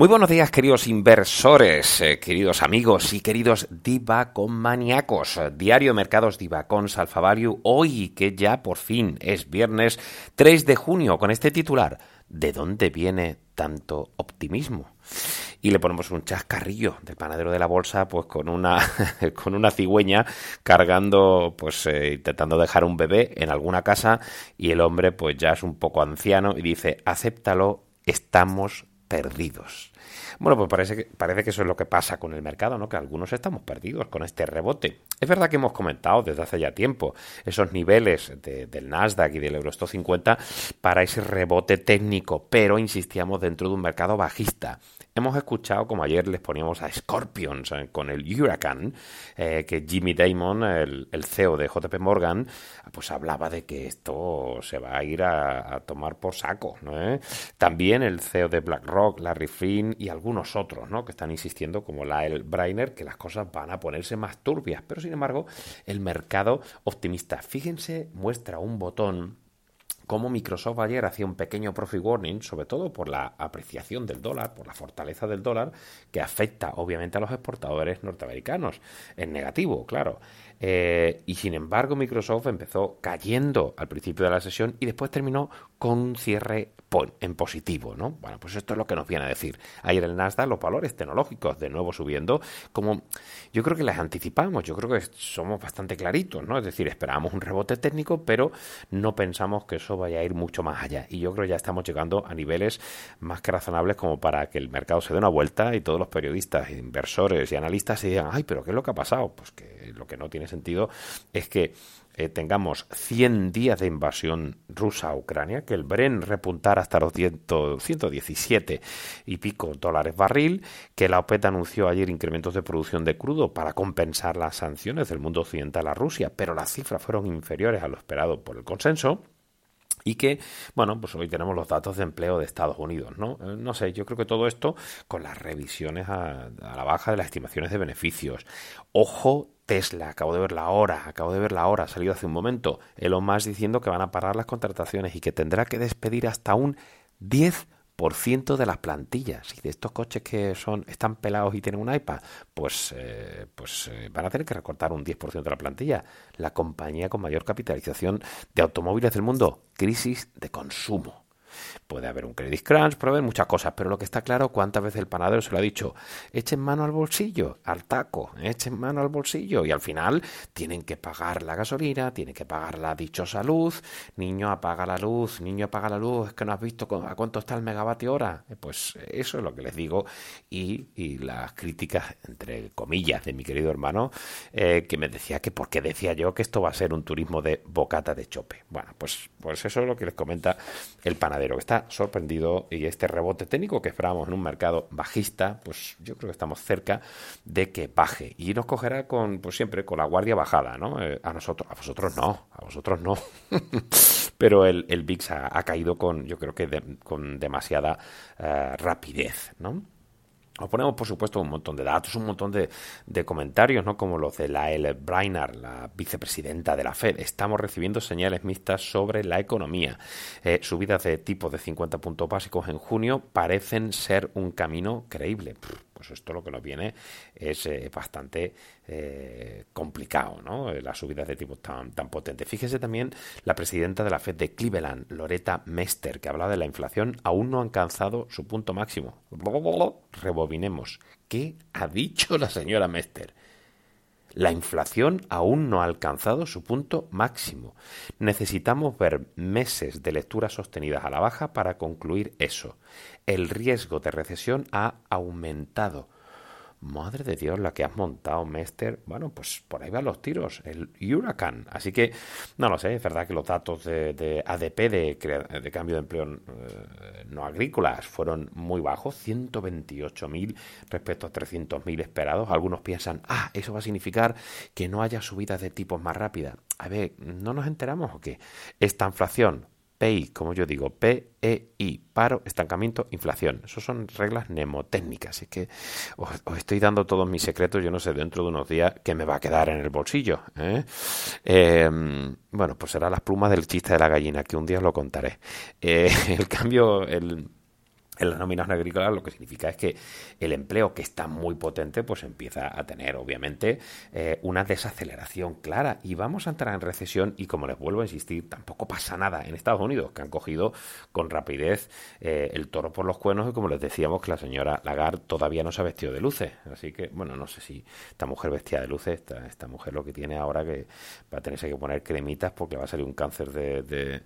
Muy buenos días, queridos inversores, eh, queridos amigos y queridos divaconmaníacos. Diario Mercados Divacons Alfa Value, hoy que ya por fin es viernes 3 de junio, con este titular. ¿De dónde viene tanto optimismo? y le ponemos un chascarrillo del panadero de la bolsa pues con una con una cigüeña cargando pues eh, intentando dejar un bebé en alguna casa y el hombre pues ya es un poco anciano y dice acéptalo estamos perdidos. Bueno, pues parece que, parece que eso es lo que pasa con el mercado, ¿no? Que algunos estamos perdidos con este rebote. Es verdad que hemos comentado desde hace ya tiempo esos niveles del Nasdaq y del Eurostock 50 para ese rebote técnico, pero insistíamos dentro de un mercado bajista. Hemos escuchado, como ayer les poníamos a Scorpions eh, con el Huracán, eh, que Jimmy Damon, el, CEO de JP Morgan, pues hablaba de que esto se va a ir a, tomar por saco. También el CEO de BlackRock, Larry Flynn y algunos otros ¿no? que están insistiendo, como Lyle Brainer, que las cosas van a ponerse más turbias. Pero sin embargo, el mercado optimista. Fíjense, muestra un botón como Microsoft ayer hacía un pequeño profit warning, sobre todo por la apreciación del dólar, por la fortaleza del dólar, que afecta obviamente a los exportadores norteamericanos. En negativo, claro. Eh, y sin embargo, Microsoft empezó cayendo al principio de la sesión y después terminó con un cierre en positivo, ¿no? Bueno, pues esto es lo que nos viene a decir. Ayer el Nasdaq, los valores tecnológicos de nuevo subiendo, como yo creo que las anticipamos, yo creo que somos bastante claritos, ¿no? Es decir, esperábamos un rebote técnico, pero no pensamos que eso vaya a ir mucho más allá. Y yo creo que ya estamos llegando a niveles más que razonables como para que el mercado se dé una vuelta y todos los periodistas, inversores y analistas se digan, ay, pero ¿qué es lo que ha pasado? Pues que lo que no tiene sentido es que eh, tengamos 100 días de invasión rusa a Ucrania, que el Bren repuntara hasta los 117 y pico dólares barril, que la OPET anunció ayer incrementos de producción de crudo para compensar las sanciones del mundo occidental a Rusia, pero las cifras fueron inferiores a lo esperado por el consenso. Y que, bueno, pues hoy tenemos los datos de empleo de Estados Unidos, ¿no? Eh, no sé, yo creo que todo esto con las revisiones a la baja de las estimaciones de beneficios. Ojo Tesla, acabo de ver la hora, acabo de ver la hora, ha salido hace un momento. Elon Musk diciendo que van a parar las contrataciones y que tendrá que despedir hasta un 10% de las plantillas. Y de estos coches que son están pelados y tienen un iPad, pues, eh, pues eh, van a tener que recortar un 10% de la plantilla. La compañía con mayor capitalización de automóviles del mundo, crisis de consumo. Puede haber un credit crunch, puede haber muchas cosas, pero lo que está claro, cuántas veces el panadero se lo ha dicho, echen mano al bolsillo, al taco, echen mano al bolsillo, y al final tienen que pagar la gasolina, tienen que pagar la dichosa luz, niño apaga la luz, niño apaga la luz, es que no has visto a cuánto está el megavatio hora. Eh, pues eso es lo que les digo, y, las críticas, entre comillas, de mi querido hermano, eh, que me decía que porque decía yo que esto va a ser un turismo de bocata de chope. Bueno, pues, pues eso es lo que les comenta el panadero, que está sorprendido y este rebote técnico que esperábamos en un mercado bajista, pues yo creo que estamos cerca de que baje y nos cogerá con, pues siempre, con la guardia bajada, ¿no? Eh, a nosotros, a vosotros no, a vosotros no. Pero el, el VIX ha, caído con, yo creo que con demasiada eh, rapidez, ¿no? Os ponemos, por supuesto, un montón de datos, un montón de, comentarios, ¿no? Como los de Lael Brainard, la vicepresidenta de la Fed. Estamos recibiendo señales mixtas sobre la economía. Eh, subidas de tipo de 50 puntos básicos en junio parecen ser un camino creíble pues esto lo que nos viene es eh, bastante eh, complicado, ¿no? Eh, las subidas de tipo tan, tan potentes. Fíjese también la presidenta de la Fed de Cleveland, Loretta Mester, que hablaba de la inflación, aún no ha alcanzado su punto máximo. Rebobinemos. ¿Qué ha dicho la señora Mester? La inflación aún no ha alcanzado su punto máximo. Necesitamos ver meses de lecturas sostenidas a la baja para concluir eso. El riesgo de recesión ha aumentado. Madre de Dios, la que has montado, Mester. Bueno, pues por ahí van los tiros, el Huracán. Así que, no lo sé, es verdad que los datos de, ADP, de, de, cambio de empleo eh, no agrícolas, fueron muy bajos, 128.000 respecto a 300.000 esperados. Algunos piensan, ah, eso va a significar que no haya subidas de tipos más rápidas. A ver, ¿no nos enteramos o qué? Esta inflación PI, como yo digo, PEI, paro, estancamiento, inflación. Eso son reglas mnemotécnicas. Es que os, estoy dando todos mis secretos, yo no sé, dentro de unos días que me va a quedar en el bolsillo. ¿eh? Em, bueno, pues será las plumas del chiste de la gallina, que un día os lo contaré. Eh, el cambio, el en las nóminas agrícolas lo que significa es que el empleo que está muy potente pues empieza a tener obviamente eh, una desaceleración clara. Y vamos a entrar en recesión y como les vuelvo a insistir tampoco pasa nada en Estados Unidos que han cogido con rapidez eh, el toro por los cuernos y como les decíamos que la señora Lagarde todavía no se ha vestido de luces. Así que bueno no sé si esta mujer vestida de luces esta, esta mujer lo que tiene ahora que va a tenerse que poner cremitas porque va a salir un cáncer de de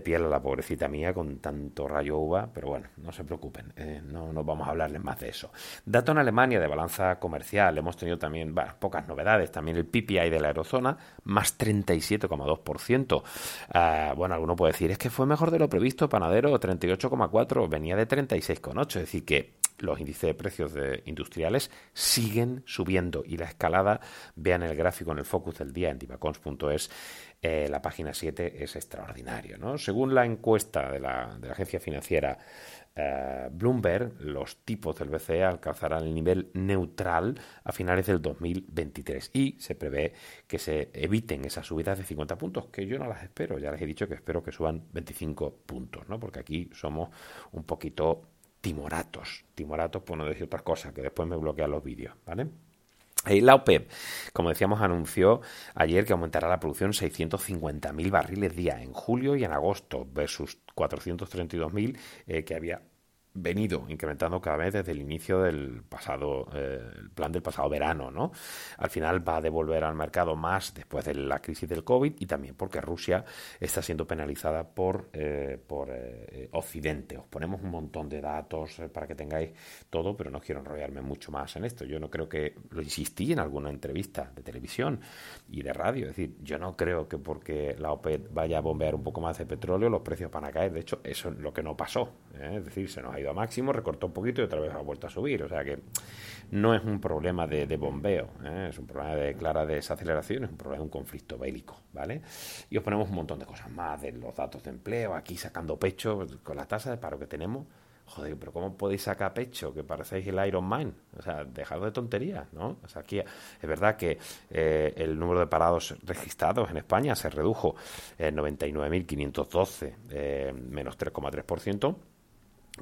piel a la pobrecita mía con tanto rayo uva, pero bueno, no se preocupen, eh, no, vamos a hablarles más de eso. Dato en Alemania de balanza comercial, hemos tenido también pocas novedades, también el PPI de la eurozona, más 37,2%. Ah, bueno, alguno puede decir, es que fue mejor de lo previsto, panadero, 38,4, venía de 36,8, es decir que los índices de precios industriales siguen subiendo y la escalada, vean el gráfico en el focus del día en divacons.es, eh, la página 7 es extraordinario. ¿no? Según la encuesta de la, de la agencia financiera eh, Bloomberg, los tipos del BCE alcanzarán el nivel neutral a finales del 2023 y se prevé que se eviten esas subidas de 50 puntos, que yo no las espero, ya les he dicho que espero que suban 25 puntos, ¿no? porque aquí somos un poquito timoratos, timoratos por no decir otras cosas, que después me bloquean los vídeos, ¿vale? La OPEP, como decíamos, anunció ayer que aumentará la producción 650.000 barriles día en julio y en agosto versus 432.000 eh, que había venido incrementando cada vez desde el inicio del pasado eh, el plan del pasado verano no al final va a devolver al mercado más después de la crisis del covid y también porque Rusia está siendo penalizada por eh, por eh, Occidente. Os ponemos un montón de datos para que tengáis todo pero no quiero enrollarme mucho más en esto. Yo no creo que lo insistí en alguna entrevista de televisión y de radio. Es decir yo no creo que porque la OPEP vaya a bombear un poco más de petróleo los precios van a caer. De hecho eso es lo que no pasó es decir se nos ha ido máximo, recortó un poquito y otra vez ha vuelto a subir. O sea que no es un problema de, bombeo, ¿eh? es un problema de clara desaceleración, es un problema de un conflicto bélico, ¿vale? Y os ponemos un montón de cosas más de los datos de empleo, aquí sacando pecho con la tasa de paro que tenemos. Joder, pero ¿cómo podéis sacar pecho? Que parecéis el Iron Man. O sea, dejad de tonterías, ¿no? O sea, aquí es verdad que eh, el número de parados registrados en España se redujo en 99.512, eh, menos 3,3%.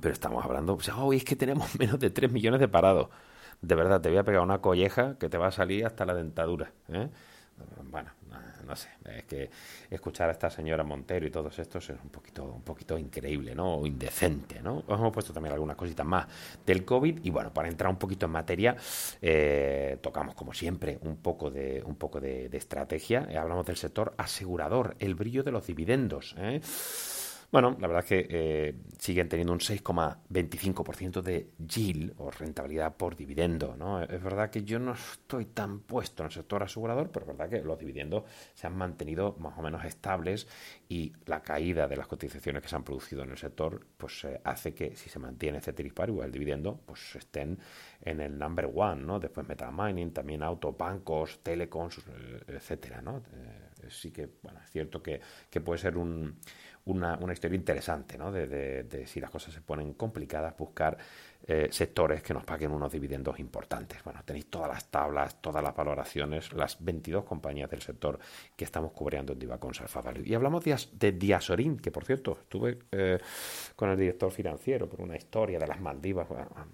Pero estamos hablando, o sea, hoy es que tenemos menos de 3 millones de parados. De verdad, te voy a pegar una colleja que te va a salir hasta la dentadura. ¿eh? bueno, no sé, es que escuchar a esta señora Montero y todos estos es un poquito, un poquito increíble, ¿no? O indecente, ¿no? Os hemos puesto también algunas cositas más del COVID y bueno, para entrar un poquito en materia, eh, tocamos como siempre un poco de, un poco de, estrategia, hablamos del sector asegurador, el brillo de los dividendos, ¿eh? Bueno, la verdad es que eh, siguen teniendo un 6,25% de yield o rentabilidad por dividendo. ¿no? Es verdad que yo no estoy tan puesto en el sector asegurador, pero es verdad que los dividendos se han mantenido más o menos estables y la caída de las cotizaciones que se han producido en el sector pues eh, hace que si se mantiene este igual el dividendo, pues estén en el number one, ¿no? Después metamining, también auto, bancos, telecoms, eh, etcétera, ¿no? Sí que, bueno, es cierto que, que puede ser un una, una historia interesante, ¿no? De, de, si las cosas se ponen complicadas, buscar eh, sectores que nos paguen unos dividendos importantes. Bueno, tenéis todas las tablas, todas las valoraciones, las 22 compañías del sector que estamos cubriendo en Divacon Alpha Value. Y hablamos de, de Diasorin, que por cierto, estuve eh, con el director financiero por una historia de las Maldivas,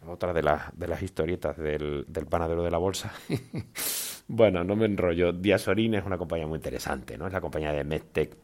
otra de, las de las historietas del, del panadero de la bolsa. bueno, no me enrollo. Diasorin es una compañía muy interesante, ¿no? Es la compañía de MedTech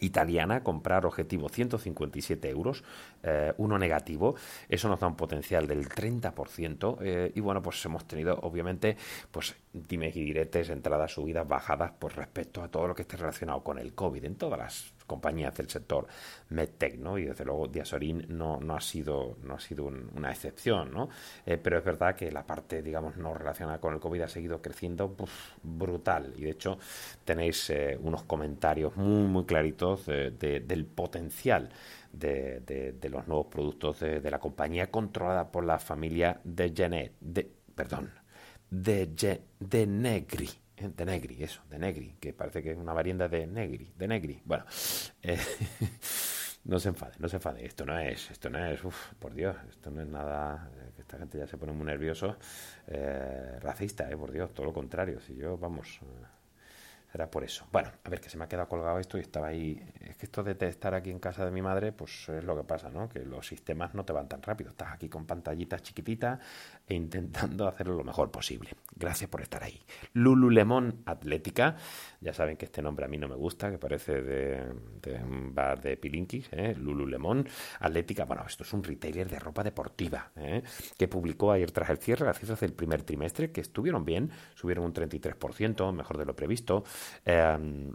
italiana comprar objetivo 157 euros, eh, uno negativo, eso nos da un potencial del 30% eh, y bueno, pues hemos tenido obviamente pues dime y diretes, entradas, subidas, bajadas pues respecto a todo lo que esté relacionado con el COVID en todas las compañías del sector medtech, ¿no? Y desde luego Diasorin no, no ha sido, no ha sido una excepción, ¿no? Eh, pero es verdad que la parte, digamos, no relacionada con el COVID ha seguido creciendo brutal. Y de hecho tenéis eh, unos comentarios muy, muy claritos del potencial de, de, los nuevos productos de, la compañía controlada por la familia de Genet, de, perdón, de, de Negri de Negri, eso, de Negri, que parece que es una variante de Negri, de Negri. Bueno, eh, no se enfade, no se enfade. Esto no es, esto no es, uf, por Dios, esto no es nada, eh, que esta gente ya se pone muy nervioso, eh, racista, eh, por Dios, todo lo contrario. Si yo, vamos, era por eso. Bueno, a ver, que se me ha quedado colgado esto y estaba ahí. Es que esto de estar aquí en casa de mi madre, pues es lo que pasa, ¿no? Que los sistemas no te van tan rápido. Estás aquí con pantallitas chiquititas e intentando hacerlo lo mejor posible. Gracias por estar ahí. Lululemon Atlética. Ya saben que este nombre a mí no me gusta, que parece de, un bar de pilinkis, ¿eh? Lululemon Atlética. Bueno, esto es un retailer de ropa deportiva, ¿eh? que publicó ayer tras el cierre las cifras del primer trimestre, que estuvieron bien, subieron un 33%, mejor de lo previsto. Um,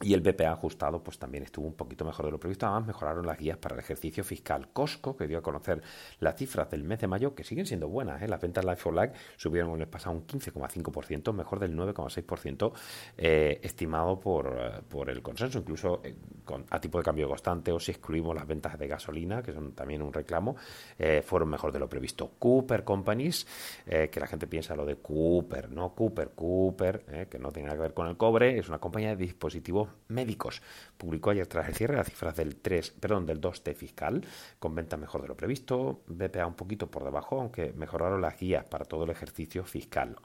Y el BPA ajustado pues también estuvo un poquito mejor de lo previsto. Además mejoraron las guías para el ejercicio fiscal. Costco, que dio a conocer las cifras del mes de mayo, que siguen siendo buenas. ¿eh? Las ventas Life for Life subieron el mes pasado un 15,5%, mejor del 9,6% eh, estimado por, eh, por el consenso. Incluso eh, con, a tipo de cambio constante o si excluimos las ventas de gasolina, que son también un reclamo, fueron mejor de lo previsto. Cooper Companies, que la gente piensa lo de Cooper, no Cooper, Cooper, que no tiene nada que ver con el cobre, es una compañía de dispositivos médicos. Publicó ayer tras el cierre las cifras del 3, perdón, del 2T fiscal, con venta mejor de lo previsto, BPA un poquito por debajo, aunque mejoraron las guías para todo el ejercicio fiscal.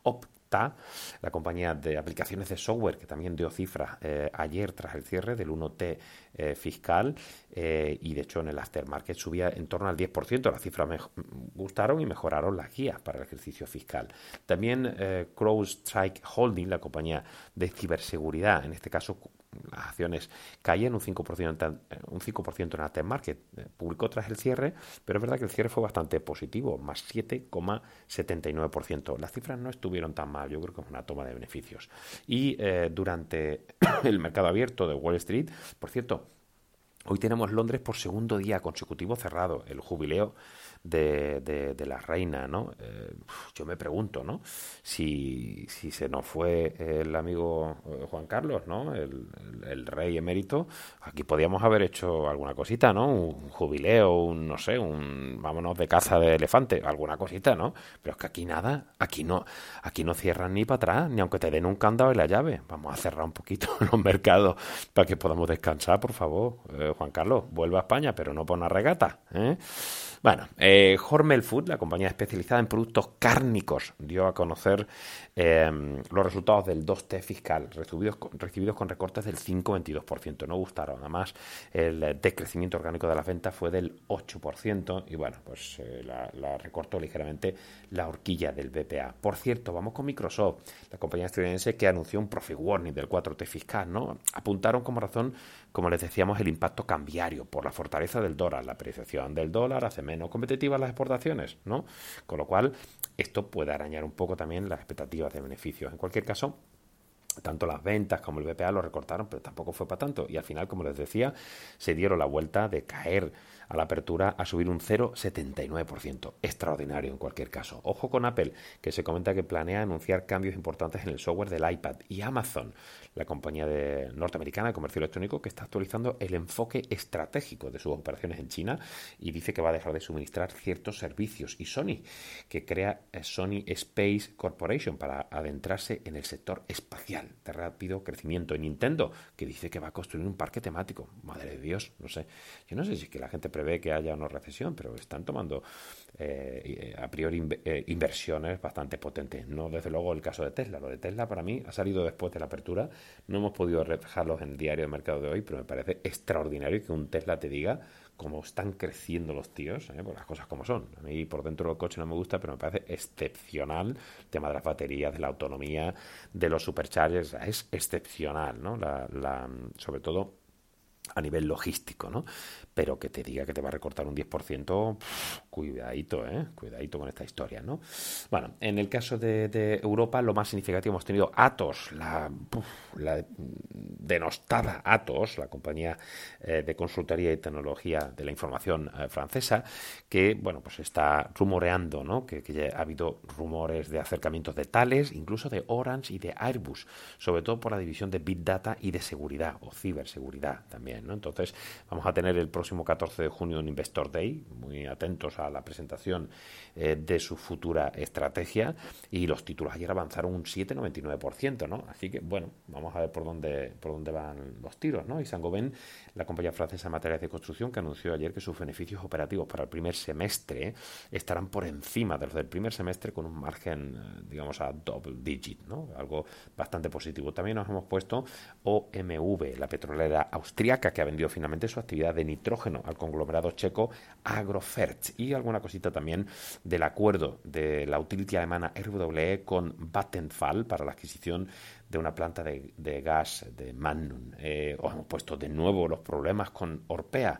La compañía de aplicaciones de software, que también dio cifras eh, ayer tras el cierre del 1T eh, fiscal, eh, y de hecho en el aftermarket subía en torno al 10%. Las cifras gustaron y mejoraron las guías para el ejercicio fiscal. También CrowdStrike Holding, la compañía de ciberseguridad, en este caso las acciones caían un 5%, un 5 en Alten Market. Eh, publicó tras el cierre, pero es verdad que el cierre fue bastante positivo, más 7,79%. Las cifras no estuvieron tan mal, yo creo que es una toma de beneficios. Y eh, durante el mercado abierto de Wall Street, por cierto, hoy tenemos Londres por segundo día consecutivo cerrado, el jubileo de, la reina, ¿no? Eh, yo me pregunto, ¿no? Si, se nos fue el amigo eh, Juan Carlos, ¿no? El, el, rey emérito, aquí podíamos haber hecho alguna cosita, ¿no? Un jubileo, un, no sé, un, vámonos de caza de elefante, alguna cosita, ¿no? Pero es que aquí nada, aquí no, aquí no cierran ni para atrás, ni aunque te den un candado y la llave. Vamos a cerrar un poquito los mercados para que podamos descansar, por favor. Eh, Juan Carlos, vuelva a España, pero no por una regata, ¿eh? Bueno, eh, Hormel Food, la compañía especializada en productos cárnicos, dio a conocer em, los resultados del 2T fiscal, recibidos con, recibidos con recortes del 5,22%. No gustaron. Además, el decrecimiento orgánico de las ventas fue del 8% y bueno, pues eh, la, recortó ligeramente la horquilla del BPA. Por cierto, vamos con Microsoft, la compañía estadounidense que anunció un profit warning del 4T fiscal, ¿no? Apuntaron como razón como les decíamos, el impacto cambiario por la fortaleza del dólar. La apreciación del dólar hace menos competitivas las exportaciones, ¿no? Con lo cual, esto puede arañar un poco también las expectativas de beneficios. En cualquier caso, tanto las ventas como el BPA lo recortaron, pero tampoco fue para tanto. Y al final, como les decía, se dieron la vuelta de caer a la apertura a subir un 0,79%. Extraordinario en cualquier caso. Ojo con Apple, que se comenta que planea anunciar cambios importantes en el software del iPad. Y Amazon, la compañía de norteamericana de comercio electrónico, que está actualizando el enfoque estratégico de sus operaciones en China y dice que va a dejar de suministrar ciertos servicios. Y Sony, que crea eh, Sony Space Corporation para adentrarse en el sector espacial de rápido crecimiento. Y Nintendo, que dice que va a construir un parque temático. Madre de Dios, no sé. Yo no sé si es que la gente prevé que haya una recesión, pero están tomando eh, a priori eh, inversiones bastante potentes. No, desde luego, el caso de Tesla. Lo de Tesla para mí ha salido después de la apertura. No hemos podido reflejarlos en el diario de mercado de hoy, pero me parece extraordinario que un Tesla te diga cómo están creciendo los tíos, ¿eh? las cosas como son. A mí por dentro del coche no me gusta, pero me parece excepcional el tema de las baterías, de la autonomía, de los superchargers, es excepcional, ¿no? Sobre todo a nivel logístico, ¿no? Pero que te diga que te va a recortar un 10%, cuidadito, ¿eh? Cuidadito con esta historia, ¿no? Bueno, en el caso de, Europa, lo más significativo hemos tenido Atos, la, denostada Atos, la compañía eh, de consultoría y tecnología de la información eh, francesa, que, bueno, pues está rumoreando, ¿no? Que, que ha habido rumores de acercamientos de Tales, incluso de Orange y de Airbus, sobre todo por la división de Big Data y de seguridad o ciberseguridad también. Entonces, vamos a tener el próximo 14 de junio un Investor Day, muy atentos a la presentación eh, de su futura estrategia y los títulos ayer avanzaron un 7,99%, ¿no? Así que, bueno, vamos a ver por dónde, por dónde van los tiros, ¿no? Y Saint-Gobain, la compañía francesa de materiales de construcción, que anunció ayer que sus beneficios operativos para el primer semestre estarán por encima de los del primer semestre con un margen, eh, digamos, a double digit, ¿no? Algo bastante positivo. También nos hemos puesto OMV, la petrolera que ha vendido finalmente su actividad de nitrógeno al conglomerado checo Agrofert y alguna cosita también del acuerdo de la utility alemana RWE con Vattenfall para la adquisición de una planta de, gas de Mannum. Eh, os hemos puesto de nuevo los problemas con Orpea.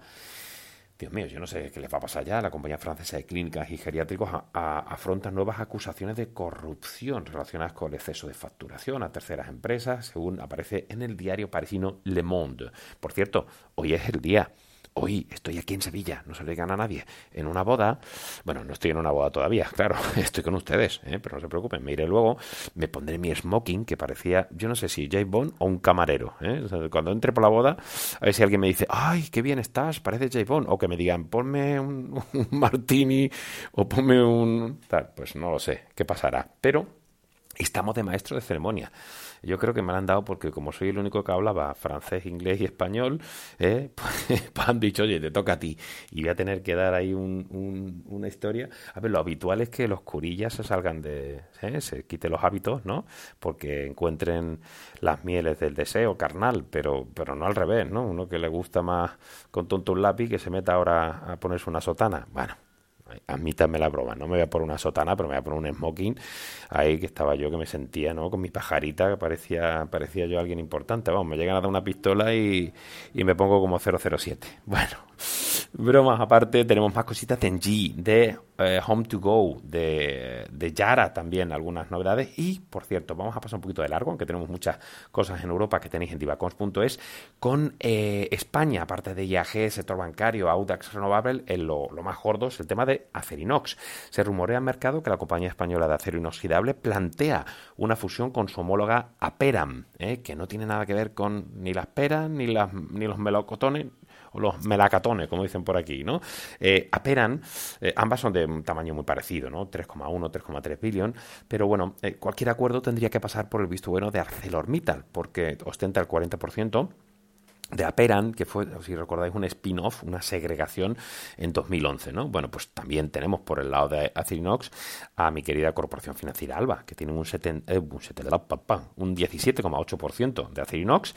Dios mío, yo no sé qué les va a pasar ya. La compañía francesa de clínicas y geriátricos afronta nuevas acusaciones de corrupción relacionadas con el exceso de facturación a terceras empresas, según aparece en el diario parisino Le Monde. Por cierto, hoy es el día hoy estoy aquí en Sevilla, no se le gana a nadie, en una boda, bueno, no estoy en una boda todavía, claro, estoy con ustedes, ¿eh? pero no se preocupen, me iré luego, me pondré mi smoking que parecía, yo no sé si Jay Bond o un camarero, ¿eh? cuando entre por la boda, a ver si alguien me dice, ay, qué bien estás, parece Jay Bond, o que me digan, ponme un, un martini o ponme un... Tal, pues no lo sé, qué pasará, pero estamos de maestro de ceremonia. Yo creo que me la han dado porque como soy el único que hablaba francés, inglés y español, ¿eh? pues, han dicho, oye, te toca a ti. Y voy a tener que dar ahí un, una historia. A ver, lo habitual es que los curillas se salgan de... ¿eh? se quiten los hábitos, ¿no? Porque encuentren las mieles del deseo carnal, pero, pero no al revés, ¿no? Uno que le gusta más con tonto un lápiz que se meta ahora a ponerse una sotana. Bueno, admítame la broma, no me voy a poner una sotana, pero me voy a poner un smoking ahí que estaba yo que me sentía, ¿no? Con mi pajarita que parecía, parecía yo alguien importante, vamos, me llegan a dar una pistola y, y me pongo como 007. Bueno, bromas aparte, tenemos más cositas de Tenji, de eh, Home to Go, de, de, Yara también, algunas novedades. Y, por cierto, vamos a pasar un poquito de largo, aunque tenemos muchas cosas en Europa que tenéis en divacons.es, con eh, España, aparte de IAG, sector bancario, Audax Renovable, lo, lo, más gordo es el tema de Acerinox. Se rumorea en mercado que la compañía española de acero inoxidable plantea una fusión con su homóloga Aperam, eh, que no tiene nada que ver con ni las peras, ni, las, ni los melocotones, o los melacatones, como dicen por aquí, ¿no? Eh, Aperan, eh, ambas son de un tamaño muy parecido, ¿no? 3,1, 3,3 billón, pero bueno, eh, cualquier acuerdo tendría que pasar por el visto bueno de ArcelorMittal, porque ostenta el 40% de Aperan, que fue, si recordáis, un spin-off, una segregación en 2011, ¿no? Bueno, pues también tenemos por el lado de Acerinox a mi querida Corporación Financiera Alba, que tiene un, eh, un, un 17,8% de Acerinox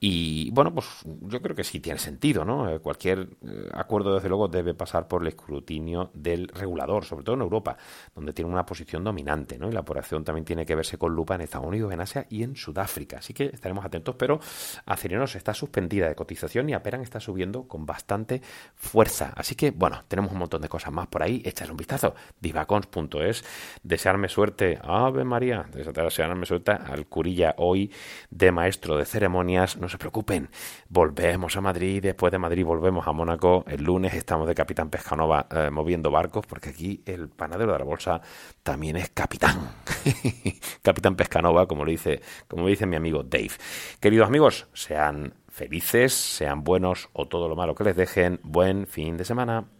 y, bueno, pues yo creo que sí tiene sentido, ¿no? Eh, cualquier eh, acuerdo, desde luego, debe pasar por el escrutinio del regulador, sobre todo en Europa, donde tiene una posición dominante, ¿no? Y la operación también tiene que verse con lupa en Estados Unidos, en Asia y en Sudáfrica. Así que estaremos atentos, pero Acerinox está suspendido de cotización y Aperan está subiendo con bastante fuerza. Así que, bueno, tenemos un montón de cosas más por ahí. Echas un vistazo. Divacons.es. Desearme suerte. Ave María. Desearme suerte al curilla hoy de maestro de ceremonias. No se preocupen. Volvemos a Madrid. Después de Madrid volvemos a Mónaco. El lunes estamos de Capitán Pescanova eh, moviendo barcos porque aquí el panadero de la bolsa también es capitán. capitán Pescanova, como lo dice, como dice mi amigo Dave. Queridos amigos, sean felices, sean buenos o todo lo malo que les dejen. Buen fin de semana.